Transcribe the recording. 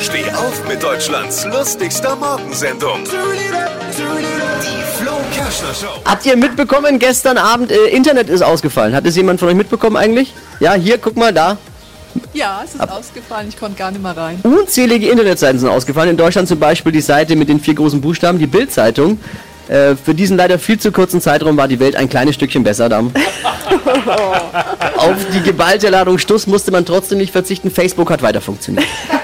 Steh auf mit Deutschlands lustigster Morgensendung. Die Flo Kerschner Show. Habt ihr mitbekommen, gestern Abend äh, Internet ist ausgefallen? Hat es jemand von euch mitbekommen eigentlich? Ja, hier, guck mal da. Ja, es ist ausgefallen. Ich konnte gar nicht mehr rein. Unzählige Internetseiten sind ausgefallen. In Deutschland zum Beispiel die Seite mit den vier großen Buchstaben, die Bild-Zeitung. Äh, für diesen leider viel zu kurzen Zeitraum war die Welt ein kleines Stückchen besser. Da. Auf die geballte Ladung Stuss musste man trotzdem nicht verzichten. Facebook hat weiter funktioniert.